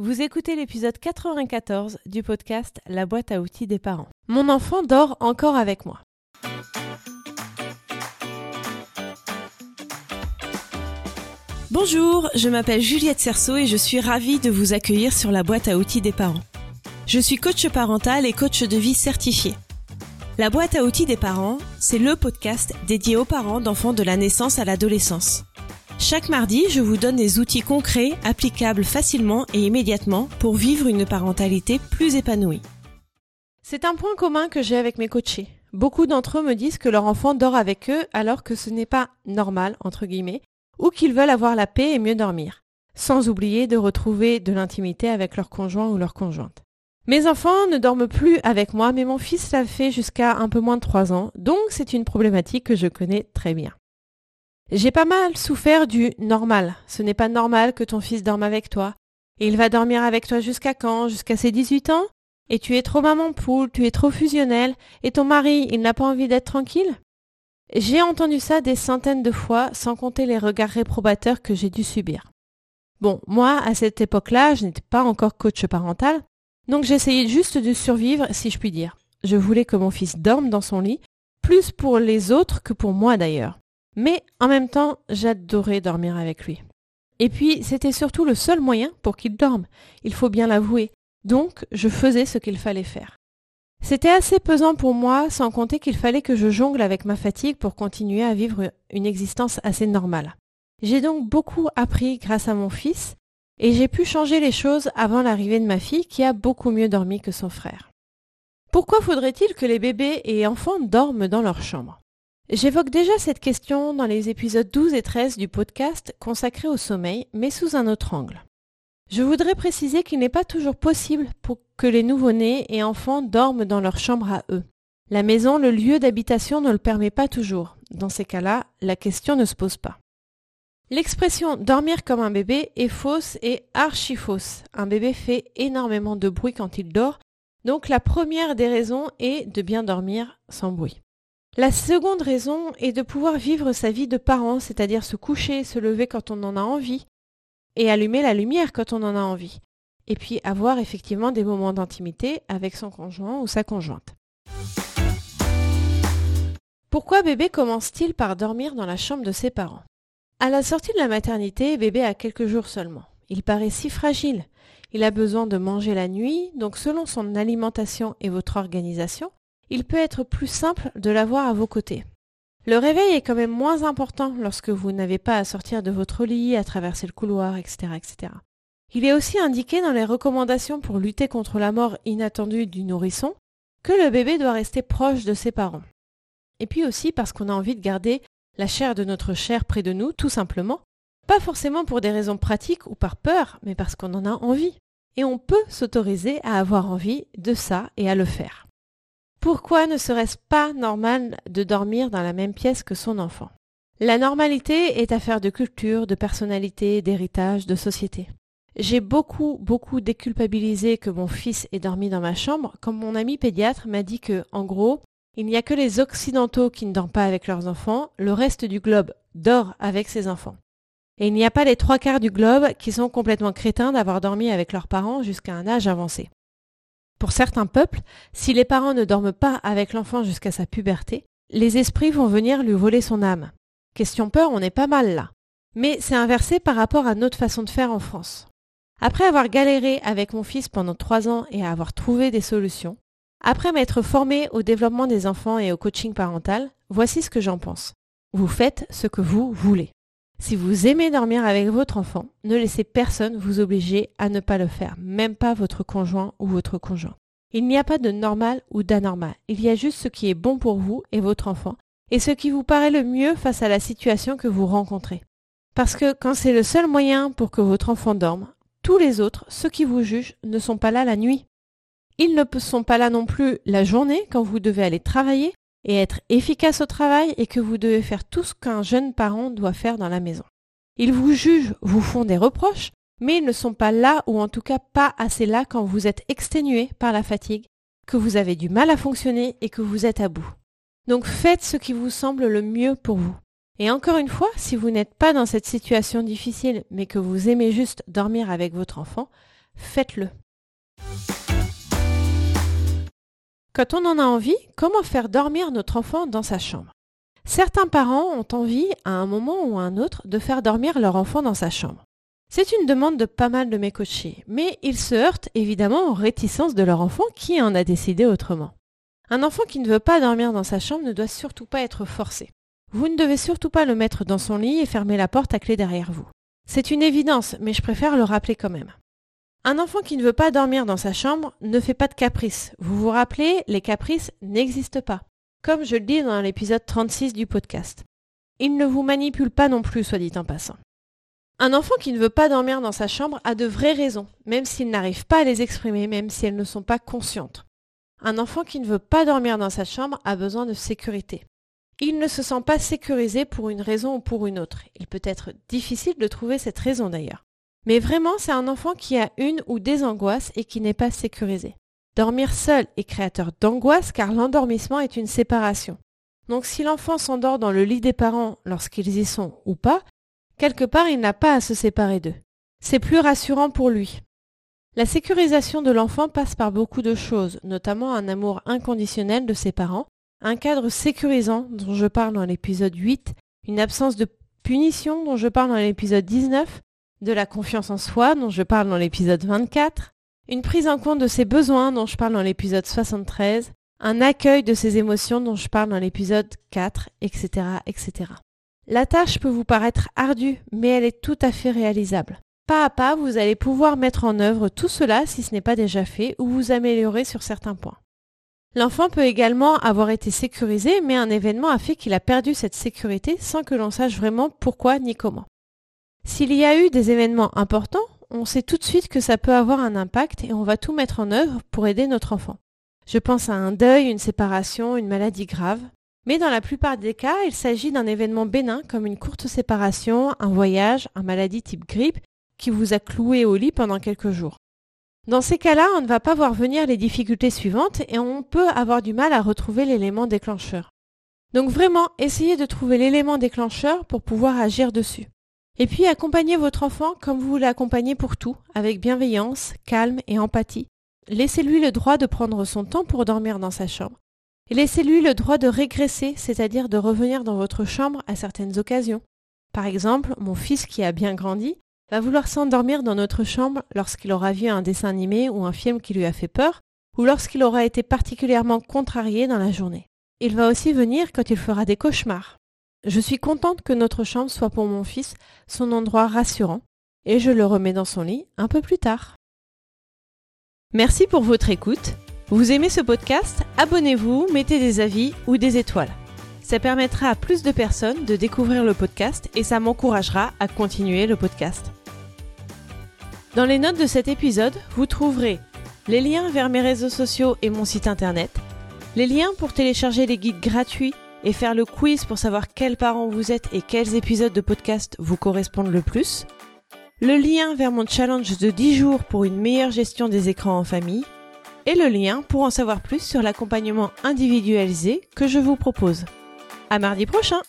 Vous écoutez l'épisode 94 du podcast La boîte à outils des parents. Mon enfant dort encore avec moi. Bonjour, je m'appelle Juliette Cerceau et je suis ravie de vous accueillir sur la boîte à outils des parents. Je suis coach parental et coach de vie certifié. La boîte à outils des parents, c'est le podcast dédié aux parents d'enfants de la naissance à l'adolescence. Chaque mardi, je vous donne des outils concrets, applicables facilement et immédiatement pour vivre une parentalité plus épanouie. C'est un point commun que j'ai avec mes coachés. Beaucoup d'entre eux me disent que leur enfant dort avec eux alors que ce n'est pas normal, entre guillemets, ou qu'ils veulent avoir la paix et mieux dormir, sans oublier de retrouver de l'intimité avec leur conjoint ou leur conjointe. Mes enfants ne dorment plus avec moi, mais mon fils l'a fait jusqu'à un peu moins de trois ans, donc c'est une problématique que je connais très bien. J'ai pas mal souffert du normal. Ce n'est pas normal que ton fils dorme avec toi. Et il va dormir avec toi jusqu'à quand? Jusqu'à ses 18 ans? Et tu es trop maman poule, tu es trop fusionnel, et ton mari, il n'a pas envie d'être tranquille? J'ai entendu ça des centaines de fois, sans compter les regards réprobateurs que j'ai dû subir. Bon, moi, à cette époque-là, je n'étais pas encore coach parental, donc j'essayais juste de survivre, si je puis dire. Je voulais que mon fils dorme dans son lit, plus pour les autres que pour moi d'ailleurs. Mais en même temps, j'adorais dormir avec lui. Et puis, c'était surtout le seul moyen pour qu'il dorme, il faut bien l'avouer. Donc, je faisais ce qu'il fallait faire. C'était assez pesant pour moi, sans compter qu'il fallait que je jongle avec ma fatigue pour continuer à vivre une existence assez normale. J'ai donc beaucoup appris grâce à mon fils, et j'ai pu changer les choses avant l'arrivée de ma fille qui a beaucoup mieux dormi que son frère. Pourquoi faudrait-il que les bébés et enfants dorment dans leur chambre? J'évoque déjà cette question dans les épisodes 12 et 13 du podcast consacré au sommeil, mais sous un autre angle. Je voudrais préciser qu'il n'est pas toujours possible pour que les nouveau-nés et enfants dorment dans leur chambre à eux. La maison, le lieu d'habitation ne le permet pas toujours. Dans ces cas-là, la question ne se pose pas. L'expression dormir comme un bébé est fausse et archi fausse. Un bébé fait énormément de bruit quand il dort, donc la première des raisons est de bien dormir sans bruit. La seconde raison est de pouvoir vivre sa vie de parent, c'est-à-dire se coucher, se lever quand on en a envie, et allumer la lumière quand on en a envie, et puis avoir effectivement des moments d'intimité avec son conjoint ou sa conjointe. Pourquoi bébé commence-t-il par dormir dans la chambre de ses parents? À la sortie de la maternité, bébé a quelques jours seulement. Il paraît si fragile. Il a besoin de manger la nuit, donc selon son alimentation et votre organisation, il peut être plus simple de l'avoir à vos côtés. Le réveil est quand même moins important lorsque vous n'avez pas à sortir de votre lit, à traverser le couloir, etc., etc. Il est aussi indiqué dans les recommandations pour lutter contre la mort inattendue du nourrisson que le bébé doit rester proche de ses parents. Et puis aussi parce qu'on a envie de garder la chair de notre chair près de nous, tout simplement, pas forcément pour des raisons pratiques ou par peur, mais parce qu'on en a envie. Et on peut s'autoriser à avoir envie de ça et à le faire. Pourquoi ne serait-ce pas normal de dormir dans la même pièce que son enfant? La normalité est affaire de culture, de personnalité, d'héritage, de société. J'ai beaucoup, beaucoup déculpabilisé que mon fils ait dormi dans ma chambre, comme mon ami pédiatre m'a dit que, en gros, il n'y a que les Occidentaux qui ne dorment pas avec leurs enfants, le reste du globe dort avec ses enfants. Et il n'y a pas les trois quarts du globe qui sont complètement crétins d'avoir dormi avec leurs parents jusqu'à un âge avancé. Pour certains peuples, si les parents ne dorment pas avec l'enfant jusqu'à sa puberté, les esprits vont venir lui voler son âme. Question peur, on est pas mal là. Mais c'est inversé par rapport à notre façon de faire en France. Après avoir galéré avec mon fils pendant trois ans et avoir trouvé des solutions, après m'être formé au développement des enfants et au coaching parental, voici ce que j'en pense. Vous faites ce que vous voulez. Si vous aimez dormir avec votre enfant, ne laissez personne vous obliger à ne pas le faire, même pas votre conjoint ou votre conjoint. Il n'y a pas de normal ou d'anormal, il y a juste ce qui est bon pour vous et votre enfant, et ce qui vous paraît le mieux face à la situation que vous rencontrez. Parce que quand c'est le seul moyen pour que votre enfant dorme, tous les autres, ceux qui vous jugent, ne sont pas là la nuit. Ils ne sont pas là non plus la journée quand vous devez aller travailler et être efficace au travail et que vous devez faire tout ce qu'un jeune parent doit faire dans la maison. Ils vous jugent, vous font des reproches, mais ils ne sont pas là ou en tout cas pas assez là quand vous êtes exténué par la fatigue, que vous avez du mal à fonctionner et que vous êtes à bout. Donc faites ce qui vous semble le mieux pour vous. Et encore une fois, si vous n'êtes pas dans cette situation difficile mais que vous aimez juste dormir avec votre enfant, faites-le. Quand on en a envie, comment faire dormir notre enfant dans sa chambre? Certains parents ont envie, à un moment ou à un autre, de faire dormir leur enfant dans sa chambre. C'est une demande de pas mal de mes coachés, mais ils se heurtent évidemment aux réticences de leur enfant qui en a décidé autrement. Un enfant qui ne veut pas dormir dans sa chambre ne doit surtout pas être forcé. Vous ne devez surtout pas le mettre dans son lit et fermer la porte à clé derrière vous. C'est une évidence, mais je préfère le rappeler quand même. Un enfant qui ne veut pas dormir dans sa chambre ne fait pas de caprices. Vous vous rappelez, les caprices n'existent pas. Comme je le dis dans l'épisode 36 du podcast. Il ne vous manipule pas non plus, soit dit en passant. Un enfant qui ne veut pas dormir dans sa chambre a de vraies raisons, même s'il n'arrive pas à les exprimer, même si elles ne sont pas conscientes. Un enfant qui ne veut pas dormir dans sa chambre a besoin de sécurité. Il ne se sent pas sécurisé pour une raison ou pour une autre. Il peut être difficile de trouver cette raison d'ailleurs. Mais vraiment, c'est un enfant qui a une ou des angoisses et qui n'est pas sécurisé. Dormir seul est créateur d'angoisse car l'endormissement est une séparation. Donc si l'enfant s'endort dans le lit des parents lorsqu'ils y sont ou pas, quelque part il n'a pas à se séparer d'eux. C'est plus rassurant pour lui. La sécurisation de l'enfant passe par beaucoup de choses, notamment un amour inconditionnel de ses parents, un cadre sécurisant dont je parle dans l'épisode 8, une absence de punition dont je parle dans l'épisode 19, de la confiance en soi dont je parle dans l'épisode 24, une prise en compte de ses besoins dont je parle dans l'épisode 73, un accueil de ses émotions dont je parle dans l'épisode 4, etc., etc. La tâche peut vous paraître ardue, mais elle est tout à fait réalisable. Pas à pas, vous allez pouvoir mettre en œuvre tout cela si ce n'est pas déjà fait ou vous améliorer sur certains points. L'enfant peut également avoir été sécurisé, mais un événement a fait qu'il a perdu cette sécurité sans que l'on sache vraiment pourquoi ni comment. S'il y a eu des événements importants, on sait tout de suite que ça peut avoir un impact et on va tout mettre en œuvre pour aider notre enfant. Je pense à un deuil, une séparation, une maladie grave. Mais dans la plupart des cas, il s'agit d'un événement bénin comme une courte séparation, un voyage, un maladie type grippe qui vous a cloué au lit pendant quelques jours. Dans ces cas-là, on ne va pas voir venir les difficultés suivantes et on peut avoir du mal à retrouver l'élément déclencheur. Donc vraiment, essayez de trouver l'élément déclencheur pour pouvoir agir dessus. Et puis accompagnez votre enfant comme vous l'accompagnez pour tout, avec bienveillance, calme et empathie. Laissez-lui le droit de prendre son temps pour dormir dans sa chambre. Et laissez-lui le droit de régresser, c'est-à-dire de revenir dans votre chambre à certaines occasions. Par exemple, mon fils qui a bien grandi va vouloir s'endormir dans notre chambre lorsqu'il aura vu un dessin animé ou un film qui lui a fait peur, ou lorsqu'il aura été particulièrement contrarié dans la journée. Il va aussi venir quand il fera des cauchemars. Je suis contente que notre chambre soit pour mon fils son endroit rassurant, et je le remets dans son lit un peu plus tard. Merci pour votre écoute. Vous aimez ce podcast? Abonnez-vous, mettez des avis ou des étoiles. Ça permettra à plus de personnes de découvrir le podcast et ça m'encouragera à continuer le podcast. Dans les notes de cet épisode, vous trouverez les liens vers mes réseaux sociaux et mon site internet, les liens pour télécharger les guides gratuits et faire le quiz pour savoir quels parents vous êtes et quels épisodes de podcast vous correspondent le plus, le lien vers mon challenge de 10 jours pour une meilleure gestion des écrans en famille, et le lien pour en savoir plus sur l'accompagnement individualisé que je vous propose. À mardi prochain!